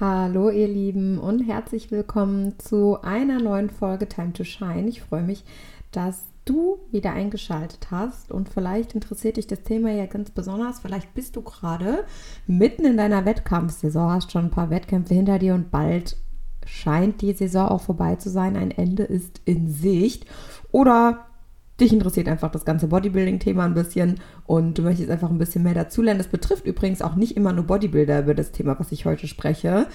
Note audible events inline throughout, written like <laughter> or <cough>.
Hallo ihr Lieben und herzlich willkommen zu einer neuen Folge Time to Shine. Ich freue mich, dass du wieder eingeschaltet hast und vielleicht interessiert dich das Thema ja ganz besonders. Vielleicht bist du gerade mitten in deiner Wettkampfsaison, hast schon ein paar Wettkämpfe hinter dir und bald scheint die Saison auch vorbei zu sein. Ein Ende ist in Sicht. Oder dich interessiert einfach das ganze Bodybuilding-Thema ein bisschen und du möchtest einfach ein bisschen mehr dazulernen. Das betrifft übrigens auch nicht immer nur Bodybuilder über das Thema, was ich heute spreche,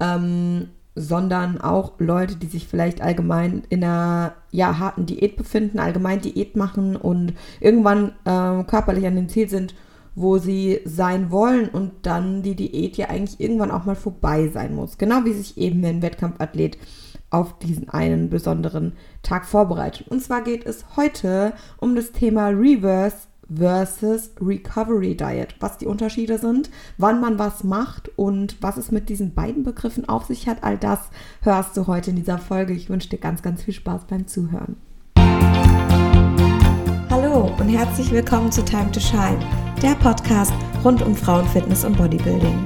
ähm, sondern auch Leute, die sich vielleicht allgemein in einer ja, harten Diät befinden, allgemein Diät machen und irgendwann äh, körperlich an dem Ziel sind, wo sie sein wollen und dann die Diät ja eigentlich irgendwann auch mal vorbei sein muss. Genau wie sich eben ein Wettkampfathlet auf diesen einen besonderen Tag vorbereitet. Und zwar geht es heute um das Thema Reverse versus Recovery Diet, was die Unterschiede sind, wann man was macht und was es mit diesen beiden Begriffen auf sich hat. All das hörst du heute in dieser Folge. Ich wünsche dir ganz, ganz viel Spaß beim Zuhören. Hallo und herzlich willkommen zu Time to Shine, der Podcast rund um Frauenfitness und Bodybuilding.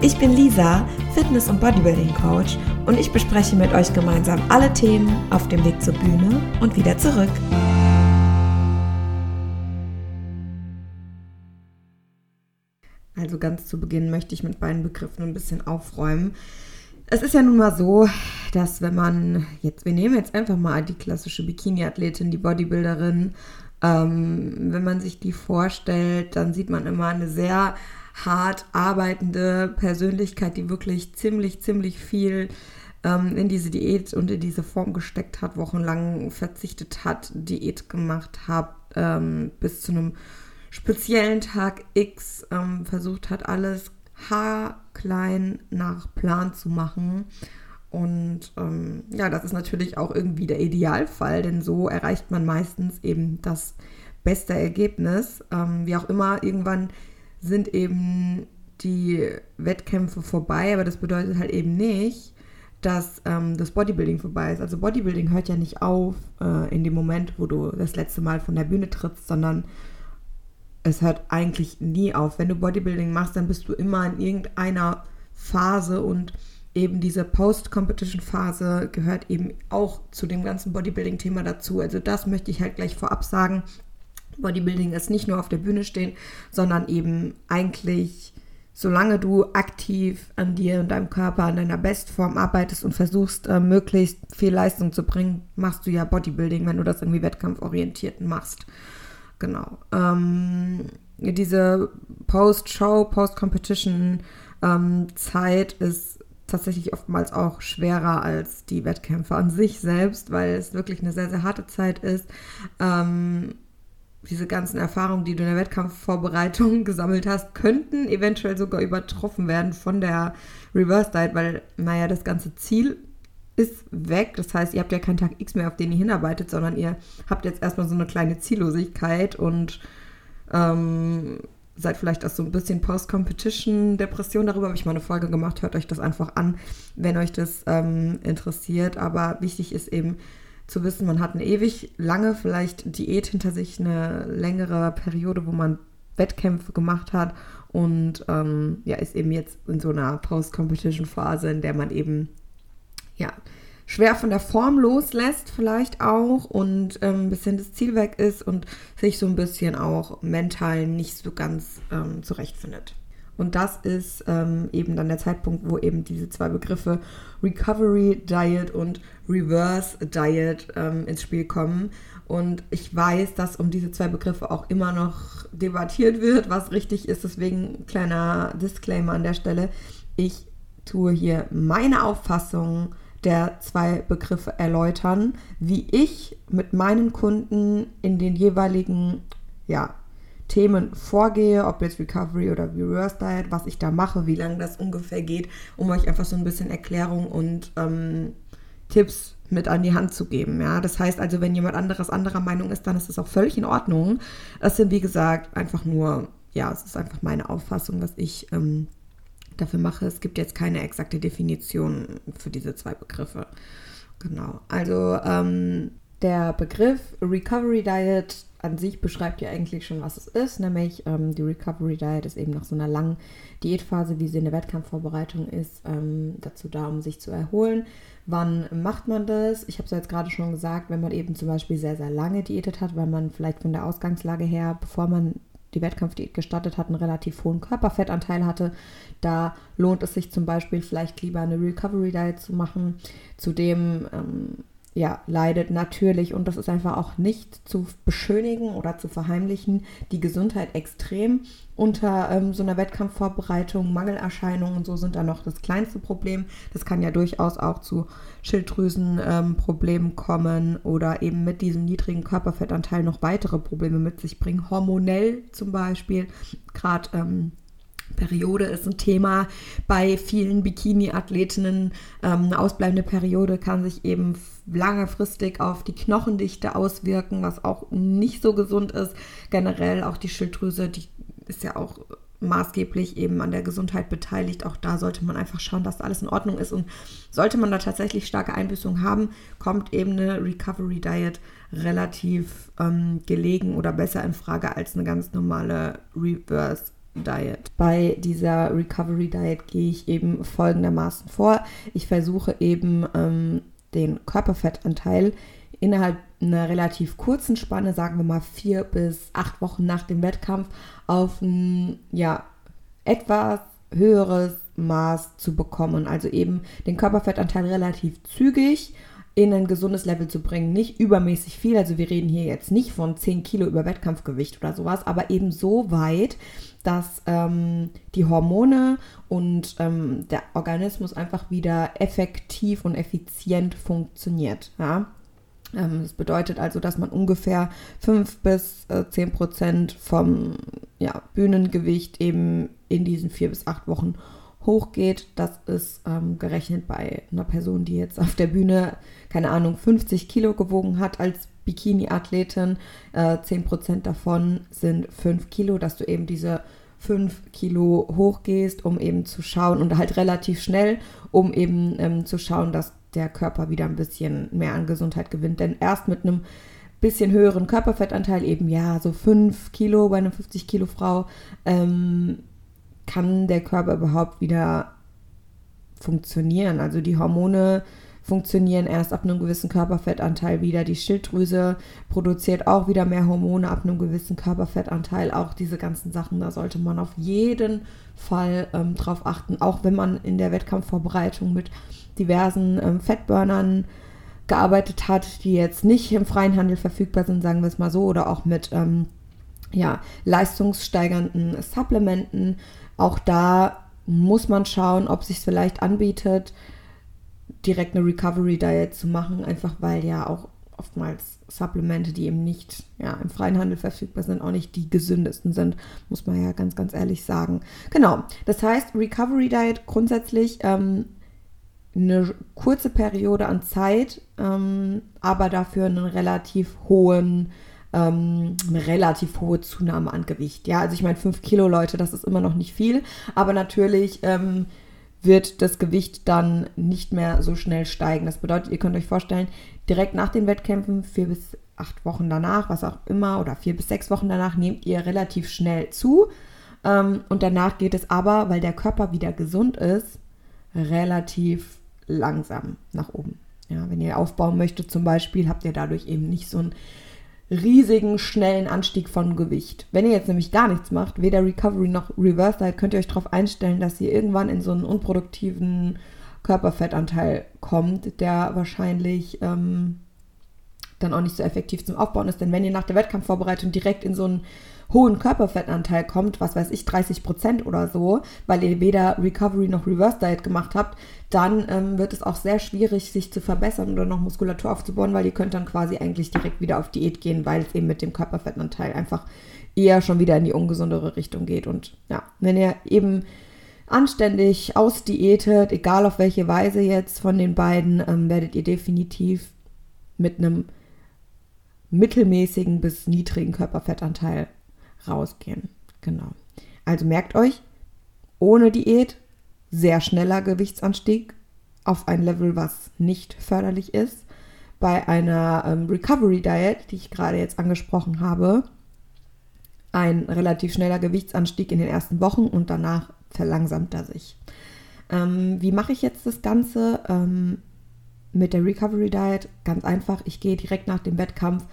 Ich bin Lisa, Fitness- und Bodybuilding-Coach und ich bespreche mit euch gemeinsam alle Themen auf dem Weg zur Bühne und wieder zurück. Also ganz zu Beginn möchte ich mit beiden Begriffen ein bisschen aufräumen. Es ist ja nun mal so, dass wenn man jetzt, wir nehmen jetzt einfach mal die klassische Bikini-Athletin, die Bodybuilderin, ähm, wenn man sich die vorstellt, dann sieht man immer eine sehr hart arbeitende Persönlichkeit, die wirklich ziemlich, ziemlich viel ähm, in diese Diät und in diese Form gesteckt hat, wochenlang verzichtet hat, Diät gemacht hat, ähm, bis zu einem speziellen Tag X ähm, versucht hat, alles haarklein nach Plan zu machen. Und ähm, ja, das ist natürlich auch irgendwie der Idealfall, denn so erreicht man meistens eben das beste Ergebnis. Ähm, wie auch immer, irgendwann sind eben die Wettkämpfe vorbei, aber das bedeutet halt eben nicht, dass ähm, das Bodybuilding vorbei ist. Also Bodybuilding hört ja nicht auf äh, in dem Moment, wo du das letzte Mal von der Bühne trittst, sondern es hört eigentlich nie auf. Wenn du Bodybuilding machst, dann bist du immer in irgendeiner Phase und eben diese Post-Competition-Phase gehört eben auch zu dem ganzen Bodybuilding-Thema dazu. Also das möchte ich halt gleich vorab sagen. Bodybuilding ist nicht nur auf der Bühne stehen, sondern eben eigentlich, solange du aktiv an dir und deinem Körper, an deiner Bestform arbeitest und versuchst, äh, möglichst viel Leistung zu bringen, machst du ja Bodybuilding, wenn du das irgendwie wettkampforientiert machst. Genau. Ähm, diese Post-Show, Post-Competition-Zeit ähm, ist tatsächlich oftmals auch schwerer als die Wettkämpfe an sich selbst, weil es wirklich eine sehr, sehr harte Zeit ist. Ähm, diese ganzen Erfahrungen, die du in der Wettkampfvorbereitung <laughs> gesammelt hast, könnten eventuell sogar übertroffen werden von der Reverse Diet, weil, naja, das ganze Ziel ist weg. Das heißt, ihr habt ja keinen Tag X mehr, auf den ihr hinarbeitet, sondern ihr habt jetzt erstmal so eine kleine Ziellosigkeit und ähm, seid vielleicht auch so ein bisschen Post-Competition-Depression. Darüber habe ich mal eine Folge gemacht. Hört euch das einfach an, wenn euch das ähm, interessiert. Aber wichtig ist eben zu wissen, man hat eine ewig lange vielleicht Diät hinter sich, eine längere Periode, wo man Wettkämpfe gemacht hat und ähm, ja, ist eben jetzt in so einer Post-Competition-Phase, in der man eben ja, schwer von der Form loslässt, vielleicht auch und ähm, ein bisschen das Ziel weg ist und sich so ein bisschen auch mental nicht so ganz ähm, zurechtfindet. Und das ist ähm, eben dann der Zeitpunkt, wo eben diese zwei Begriffe Recovery Diet und Reverse Diet ähm, ins Spiel kommen. Und ich weiß, dass um diese zwei Begriffe auch immer noch debattiert wird, was richtig ist. Deswegen kleiner Disclaimer an der Stelle. Ich tue hier meine Auffassung der zwei Begriffe erläutern, wie ich mit meinen Kunden in den jeweiligen ja, Themen vorgehe, ob jetzt Recovery oder Reverse Diet, was ich da mache, wie lange das ungefähr geht, um euch einfach so ein bisschen Erklärung und ähm, Tipps mit an die Hand zu geben. Ja, das heißt also, wenn jemand anderes anderer Meinung ist, dann ist das auch völlig in Ordnung. Das sind wie gesagt einfach nur, ja, es ist einfach meine Auffassung, was ich ähm, dafür mache. Es gibt jetzt keine exakte Definition für diese zwei Begriffe. Genau. Also ähm, der Begriff Recovery Diet an sich beschreibt ja eigentlich schon, was es ist, nämlich ähm, die Recovery Diet ist eben nach so einer langen Diätphase, wie sie in der Wettkampfvorbereitung ist, ähm, dazu da, um sich zu erholen. Wann macht man das? Ich habe es ja jetzt gerade schon gesagt, wenn man eben zum Beispiel sehr, sehr lange diätet hat, weil man vielleicht von der Ausgangslage her, bevor man die Wettkampfdiät gestartet hat, einen relativ hohen Körperfettanteil hatte. Da lohnt es sich zum Beispiel vielleicht lieber eine Recovery Diet zu machen. Zudem ähm, ja, leidet natürlich, und das ist einfach auch nicht zu beschönigen oder zu verheimlichen, die Gesundheit extrem unter ähm, so einer Wettkampfvorbereitung. Mangelerscheinungen und so sind da noch das kleinste Problem. Das kann ja durchaus auch zu Schilddrüsenproblemen ähm, kommen oder eben mit diesem niedrigen Körperfettanteil noch weitere Probleme mit sich bringen. Hormonell zum Beispiel, gerade ähm, Periode ist ein Thema bei vielen Bikini-Athletinnen. Ähm, eine ausbleibende Periode kann sich eben langfristig auf die Knochendichte auswirken, was auch nicht so gesund ist. Generell auch die Schilddrüse, die ist ja auch maßgeblich eben an der Gesundheit beteiligt. Auch da sollte man einfach schauen, dass alles in Ordnung ist. Und sollte man da tatsächlich starke Einbüßungen haben, kommt eben eine Recovery Diet relativ ähm, gelegen oder besser in Frage als eine ganz normale Reverse Diet. Bei dieser Recovery Diet gehe ich eben folgendermaßen vor. Ich versuche eben ähm, den Körperfettanteil innerhalb einer relativ kurzen Spanne, sagen wir mal vier bis acht Wochen nach dem Wettkampf, auf ein ja, etwas höheres Maß zu bekommen. Also eben den Körperfettanteil relativ zügig in ein gesundes Level zu bringen. Nicht übermäßig viel, also wir reden hier jetzt nicht von 10 Kilo über Wettkampfgewicht oder sowas, aber eben so weit, dass ähm, die Hormone und ähm, der Organismus einfach wieder effektiv und effizient funktioniert. Ja? Ähm, das bedeutet also, dass man ungefähr 5 bis äh, 10 Prozent vom ja, Bühnengewicht eben in diesen vier bis acht Wochen hochgeht. Das ist ähm, gerechnet bei einer Person, die jetzt auf der Bühne, keine Ahnung, 50 Kilo gewogen hat als Bikini-Athletin. Äh, 10% davon sind 5 Kilo, dass du eben diese 5 Kilo hochgehst, um eben zu schauen und halt relativ schnell, um eben ähm, zu schauen, dass der Körper wieder ein bisschen mehr an Gesundheit gewinnt. Denn erst mit einem bisschen höheren Körperfettanteil, eben ja, so 5 Kilo bei einer 50 Kilo Frau, ähm, kann der Körper überhaupt wieder funktionieren. Also die Hormone funktionieren erst ab einem gewissen Körperfettanteil wieder. Die Schilddrüse produziert auch wieder mehr Hormone ab einem gewissen Körperfettanteil. Auch diese ganzen Sachen, da sollte man auf jeden Fall ähm, drauf achten. Auch wenn man in der Wettkampfvorbereitung mit diversen ähm, Fettburnern gearbeitet hat, die jetzt nicht im freien Handel verfügbar sind, sagen wir es mal so, oder auch mit ähm, ja, leistungssteigernden Supplementen. Auch da muss man schauen, ob sich vielleicht anbietet, direkt eine Recovery Diet zu machen, einfach weil ja auch oftmals Supplemente, die eben nicht ja, im freien Handel verfügbar sind, auch nicht die gesündesten sind, muss man ja ganz, ganz ehrlich sagen. Genau, das heißt, Recovery Diet grundsätzlich ähm, eine kurze Periode an Zeit, ähm, aber dafür einen relativ hohen ähm, eine relativ hohe Zunahme an Gewicht. Ja, also ich meine, 5 Kilo Leute, das ist immer noch nicht viel, aber natürlich ähm, wird das Gewicht dann nicht mehr so schnell steigen. Das bedeutet, ihr könnt euch vorstellen, direkt nach den Wettkämpfen, vier bis acht Wochen danach, was auch immer, oder vier bis sechs Wochen danach, nehmt ihr relativ schnell zu. Ähm, und danach geht es aber, weil der Körper wieder gesund ist, relativ langsam nach oben. Ja, wenn ihr aufbauen möchtet zum Beispiel, habt ihr dadurch eben nicht so ein riesigen, schnellen Anstieg von Gewicht. Wenn ihr jetzt nämlich gar nichts macht, weder Recovery noch Reverse Diet, könnt ihr euch darauf einstellen, dass ihr irgendwann in so einen unproduktiven Körperfettanteil kommt, der wahrscheinlich ähm, dann auch nicht so effektiv zum Aufbauen ist. Denn wenn ihr nach der Wettkampfvorbereitung direkt in so einen hohen Körperfettanteil kommt, was weiß ich, 30 Prozent oder so, weil ihr weder Recovery noch Reverse Diet gemacht habt, dann ähm, wird es auch sehr schwierig, sich zu verbessern oder noch Muskulatur aufzubauen, weil ihr könnt dann quasi eigentlich direkt wieder auf Diät gehen, weil es eben mit dem Körperfettanteil einfach eher schon wieder in die ungesundere Richtung geht. Und ja, wenn ihr eben anständig ausdiätet, egal auf welche Weise jetzt von den beiden, ähm, werdet ihr definitiv mit einem mittelmäßigen bis niedrigen Körperfettanteil rausgehen. Genau. Also merkt euch, ohne Diät sehr schneller Gewichtsanstieg auf ein Level, was nicht förderlich ist. bei einer ähm, Recovery Diet, die ich gerade jetzt angesprochen habe, ein relativ schneller Gewichtsanstieg in den ersten Wochen und danach verlangsamt er sich. Ähm, wie mache ich jetzt das Ganze ähm, mit der Recovery Diet? Ganz einfach, ich gehe direkt nach dem Wettkampf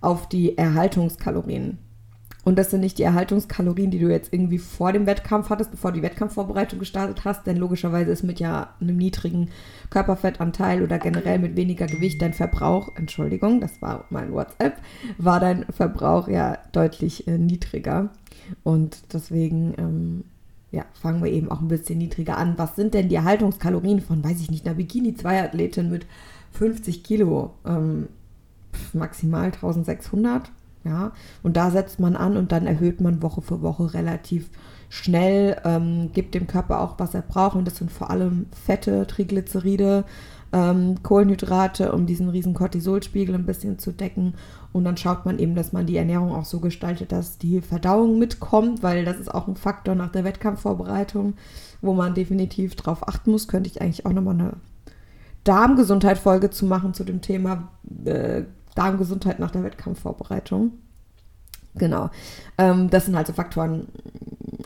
auf die Erhaltungskalorien. Und das sind nicht die Erhaltungskalorien, die du jetzt irgendwie vor dem Wettkampf hattest, bevor die Wettkampfvorbereitung gestartet hast. Denn logischerweise ist mit ja einem niedrigen Körperfettanteil oder generell mit weniger Gewicht dein Verbrauch, Entschuldigung, das war mein WhatsApp, war dein Verbrauch ja deutlich äh, niedriger. Und deswegen ähm, ja, fangen wir eben auch ein bisschen niedriger an. Was sind denn die Erhaltungskalorien von, weiß ich nicht, einer Bikini-2-Athletin mit 50 Kilo? Ähm, maximal 1600 ja, und da setzt man an und dann erhöht man Woche für Woche relativ schnell, ähm, gibt dem Körper auch, was er braucht. Und das sind vor allem Fette, Triglyceride, ähm, Kohlenhydrate, um diesen riesen Cortisolspiegel ein bisschen zu decken. Und dann schaut man eben, dass man die Ernährung auch so gestaltet, dass die Verdauung mitkommt, weil das ist auch ein Faktor nach der Wettkampfvorbereitung, wo man definitiv drauf achten muss. Könnte ich eigentlich auch nochmal eine Darmgesundheit-Folge zu machen zu dem Thema äh, Darmgesundheit nach der Wettkampfvorbereitung. Genau. Ähm, das sind halt so Faktoren,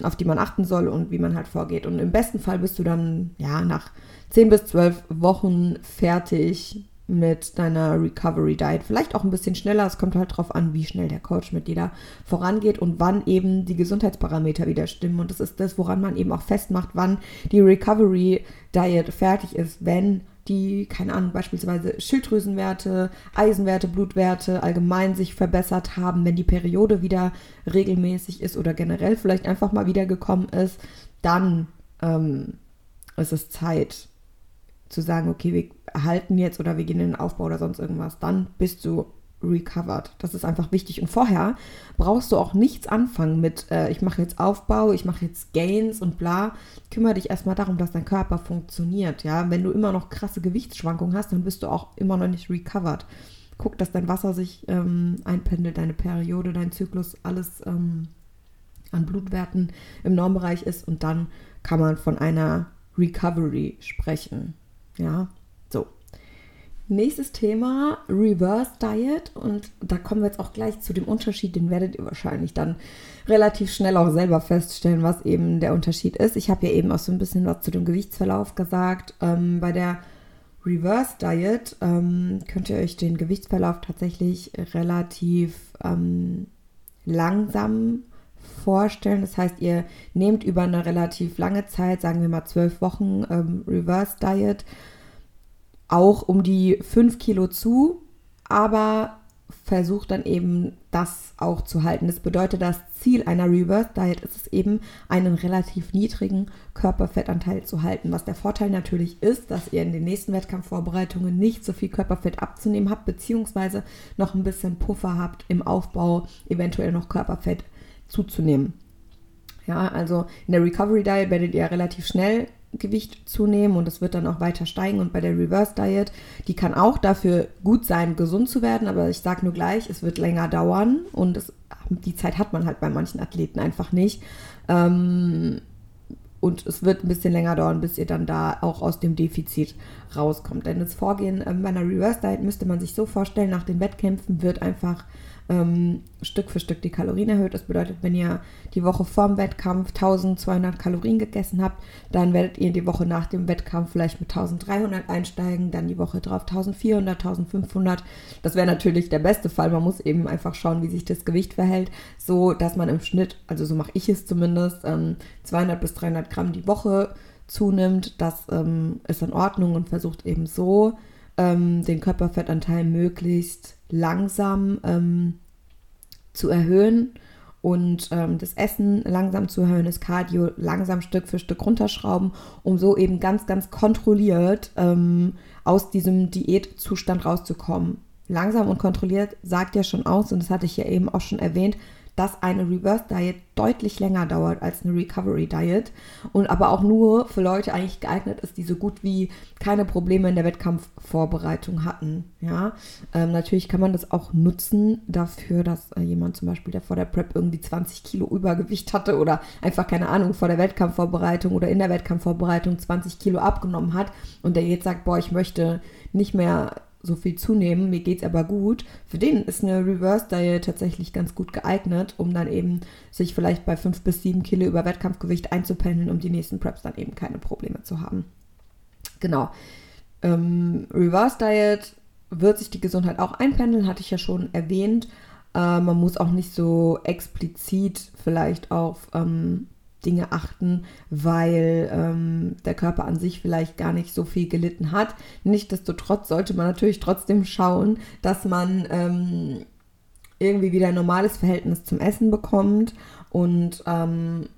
auf die man achten soll und wie man halt vorgeht. Und im besten Fall bist du dann ja nach 10 bis 12 Wochen fertig mit deiner Recovery Diet. Vielleicht auch ein bisschen schneller. Es kommt halt darauf an, wie schnell der Coach mit dir da vorangeht und wann eben die Gesundheitsparameter wieder stimmen. Und das ist das, woran man eben auch festmacht, wann die Recovery Diet fertig ist, wenn die, keine Ahnung, beispielsweise Schilddrüsenwerte, Eisenwerte, Blutwerte allgemein sich verbessert haben, wenn die Periode wieder regelmäßig ist oder generell vielleicht einfach mal wiedergekommen ist, dann ähm, ist es Zeit zu sagen, okay, wir erhalten jetzt oder wir gehen in den Aufbau oder sonst irgendwas. Dann bist du recovered. Das ist einfach wichtig. Und vorher brauchst du auch nichts anfangen mit, äh, ich mache jetzt Aufbau, ich mache jetzt Gains und bla. Kümmere dich erstmal darum, dass dein Körper funktioniert. Ja, wenn du immer noch krasse Gewichtsschwankungen hast, dann bist du auch immer noch nicht recovered. Guck, dass dein Wasser sich ähm, einpendelt, deine Periode, dein Zyklus, alles ähm, an Blutwerten im Normbereich ist und dann kann man von einer Recovery sprechen. Ja, so. Nächstes Thema, Reverse Diet. Und da kommen wir jetzt auch gleich zu dem Unterschied, den werdet ihr wahrscheinlich dann relativ schnell auch selber feststellen, was eben der Unterschied ist. Ich habe ja eben auch so ein bisschen was zu dem Gewichtsverlauf gesagt. Ähm, bei der Reverse Diet ähm, könnt ihr euch den Gewichtsverlauf tatsächlich relativ ähm, langsam vorstellen. Das heißt, ihr nehmt über eine relativ lange Zeit, sagen wir mal zwölf Wochen ähm, Reverse Diet, auch um die 5 Kilo zu, aber versucht dann eben das auch zu halten. Das bedeutet, das Ziel einer Reverse Diet ist es eben, einen relativ niedrigen Körperfettanteil zu halten. Was der Vorteil natürlich ist, dass ihr in den nächsten Wettkampfvorbereitungen nicht so viel Körperfett abzunehmen habt, beziehungsweise noch ein bisschen Puffer habt im Aufbau, eventuell noch Körperfett zuzunehmen. Ja, also in der Recovery Diet werdet ihr relativ schnell Gewicht zunehmen und es wird dann auch weiter steigen. Und bei der Reverse Diet, die kann auch dafür gut sein, gesund zu werden, aber ich sage nur gleich, es wird länger dauern und es, die Zeit hat man halt bei manchen Athleten einfach nicht. Ähm, und es wird ein bisschen länger dauern, bis ihr dann da auch aus dem Defizit rauskommt. Denn das Vorgehen ähm, bei einer Reverse Diet müsste man sich so vorstellen, nach den Wettkämpfen wird einfach ähm, Stück für Stück die Kalorien erhöht. Das bedeutet, wenn ihr die Woche vorm Wettkampf 1200 Kalorien gegessen habt, dann werdet ihr die Woche nach dem Wettkampf vielleicht mit 1300 einsteigen, dann die Woche drauf 1400, 1500. Das wäre natürlich der beste Fall. Man muss eben einfach schauen, wie sich das Gewicht verhält, so dass man im Schnitt, also so mache ich es zumindest, ähm, 200 bis 300 Gramm die Woche zunimmt. Das ähm, ist in Ordnung und versucht eben so ähm, den Körperfettanteil möglichst langsam ähm, zu erhöhen und ähm, das Essen langsam zu erhöhen, das Cardio langsam Stück für Stück runterschrauben, um so eben ganz, ganz kontrolliert ähm, aus diesem Diätzustand rauszukommen. Langsam und kontrolliert sagt ja schon aus, und das hatte ich ja eben auch schon erwähnt, dass eine Reverse Diet deutlich länger dauert als eine Recovery Diet und aber auch nur für Leute eigentlich geeignet ist, die so gut wie keine Probleme in der Wettkampfvorbereitung hatten. Ja, ähm, natürlich kann man das auch nutzen dafür, dass äh, jemand zum Beispiel, der vor der Prep irgendwie 20 Kilo Übergewicht hatte oder einfach keine Ahnung vor der Wettkampfvorbereitung oder in der Wettkampfvorbereitung 20 Kilo abgenommen hat und der jetzt sagt, boah, ich möchte nicht mehr so viel zunehmen, mir geht's aber gut. Für den ist eine Reverse Diet tatsächlich ganz gut geeignet, um dann eben sich vielleicht bei 5 bis 7 Kilo über Wettkampfgewicht einzupendeln, um die nächsten Preps dann eben keine Probleme zu haben. Genau. Ähm, Reverse Diet wird sich die Gesundheit auch einpendeln, hatte ich ja schon erwähnt. Äh, man muss auch nicht so explizit vielleicht auf ähm, Dinge achten, weil ähm, der Körper an sich vielleicht gar nicht so viel gelitten hat. Nichtsdestotrotz sollte man natürlich trotzdem schauen, dass man ähm, irgendwie wieder ein normales Verhältnis zum Essen bekommt und ähm,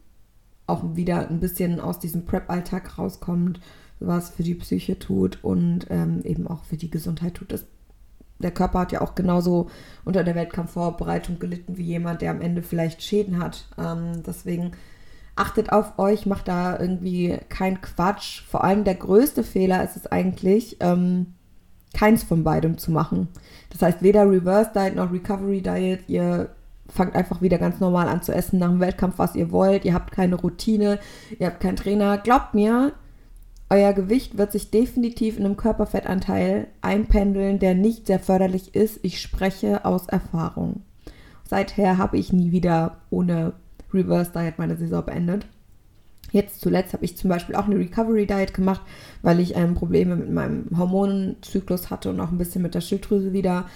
auch wieder ein bisschen aus diesem Prep-Alltag rauskommt, was für die Psyche tut und ähm, eben auch für die Gesundheit tut. Das, der Körper hat ja auch genauso unter der Wettkampfvorbereitung gelitten wie jemand, der am Ende vielleicht Schäden hat. Ähm, deswegen achtet auf euch, macht da irgendwie keinen Quatsch. Vor allem der größte Fehler ist es eigentlich, ähm, keins von beidem zu machen. Das heißt, weder Reverse Diet noch Recovery Diet. Ihr fangt einfach wieder ganz normal an zu essen nach dem Wettkampf, was ihr wollt. Ihr habt keine Routine, ihr habt keinen Trainer. Glaubt mir, euer Gewicht wird sich definitiv in einem Körperfettanteil einpendeln, der nicht sehr förderlich ist. Ich spreche aus Erfahrung. Seither habe ich nie wieder ohne Reverse Diet meine Saison beendet. Jetzt zuletzt habe ich zum Beispiel auch eine Recovery Diet gemacht, weil ich ähm, Probleme mit meinem Hormonenzyklus hatte und auch ein bisschen mit der Schilddrüse wieder,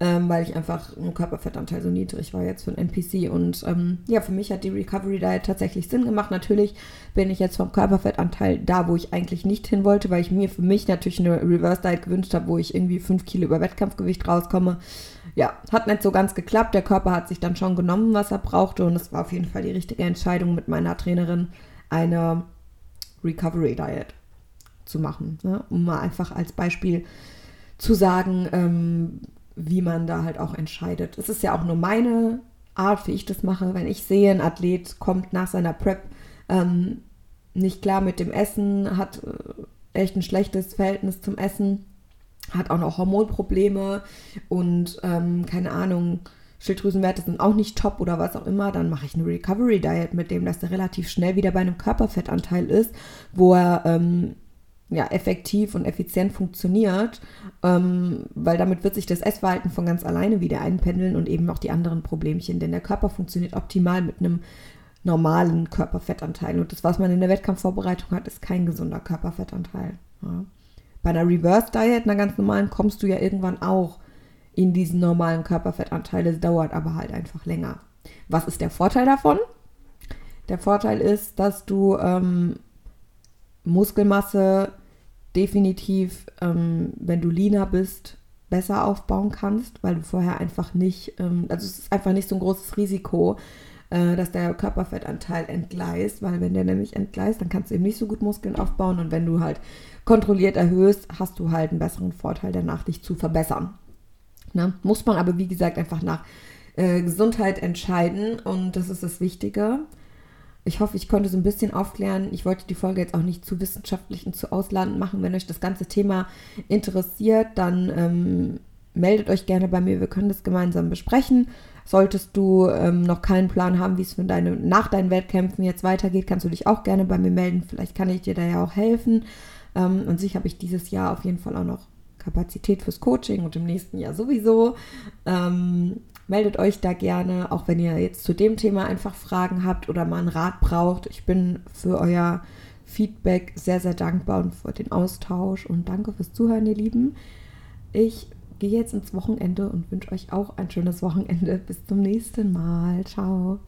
ähm, weil ich einfach ein Körperfettanteil so niedrig war jetzt für ein NPC. Und ähm, ja, für mich hat die Recovery Diet tatsächlich Sinn gemacht. Natürlich bin ich jetzt vom Körperfettanteil da, wo ich eigentlich nicht hin wollte, weil ich mir für mich natürlich eine Reverse Diet gewünscht habe, wo ich irgendwie 5 Kilo über Wettkampfgewicht rauskomme ja, hat nicht so ganz geklappt. Der Körper hat sich dann schon genommen, was er brauchte. Und es war auf jeden Fall die richtige Entscheidung mit meiner Trainerin, eine Recovery Diet zu machen. Ne? Um mal einfach als Beispiel zu sagen, ähm, wie man da halt auch entscheidet. Es ist ja auch nur meine Art, wie ich das mache. Wenn ich sehe, ein Athlet kommt nach seiner Prep ähm, nicht klar mit dem Essen, hat äh, echt ein schlechtes Verhältnis zum Essen, hat auch noch Hormonprobleme und ähm, keine Ahnung, Schilddrüsenwerte sind auch nicht top oder was auch immer, dann mache ich eine Recovery Diet mit dem, dass er relativ schnell wieder bei einem Körperfettanteil ist, wo er ähm, ja, effektiv und effizient funktioniert, ähm, weil damit wird sich das Essverhalten von ganz alleine wieder einpendeln und eben auch die anderen Problemchen, denn der Körper funktioniert optimal mit einem normalen Körperfettanteil und das, was man in der Wettkampfvorbereitung hat, ist kein gesunder Körperfettanteil. Ja. Bei einer Reverse Diet, einer ganz normalen, kommst du ja irgendwann auch in diesen normalen Körperfettanteil. Es dauert aber halt einfach länger. Was ist der Vorteil davon? Der Vorteil ist, dass du ähm, Muskelmasse definitiv, ähm, wenn du leaner bist, besser aufbauen kannst, weil du vorher einfach nicht, ähm, also es ist einfach nicht so ein großes Risiko, äh, dass der Körperfettanteil entgleist, weil wenn der nämlich entgleist, dann kannst du eben nicht so gut Muskeln aufbauen und wenn du halt kontrolliert erhöhst, hast du halt einen besseren Vorteil danach, dich zu verbessern. Ne? Muss man aber, wie gesagt, einfach nach äh, Gesundheit entscheiden und das ist das Wichtige. Ich hoffe, ich konnte so ein bisschen aufklären. Ich wollte die Folge jetzt auch nicht zu wissenschaftlich und zu ausladend machen. Wenn euch das ganze Thema interessiert, dann ähm, meldet euch gerne bei mir. Wir können das gemeinsam besprechen. Solltest du ähm, noch keinen Plan haben, wie es deine, nach deinen Wettkämpfen jetzt weitergeht, kannst du dich auch gerne bei mir melden. Vielleicht kann ich dir da ja auch helfen. Ähm, an sich habe ich dieses Jahr auf jeden Fall auch noch Kapazität fürs Coaching und im nächsten Jahr sowieso. Ähm, meldet euch da gerne, auch wenn ihr jetzt zu dem Thema einfach Fragen habt oder mal einen Rat braucht. Ich bin für euer Feedback sehr, sehr dankbar und für den Austausch und danke fürs Zuhören, ihr Lieben. Ich gehe jetzt ins Wochenende und wünsche euch auch ein schönes Wochenende. Bis zum nächsten Mal. Ciao.